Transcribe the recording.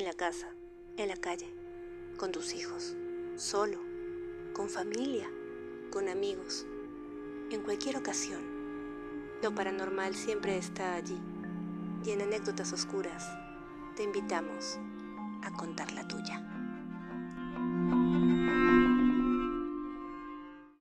en la casa, en la calle, con tus hijos, solo, con familia, con amigos, en cualquier ocasión. Lo paranormal siempre está allí y en anécdotas oscuras te invitamos a contar la tuya.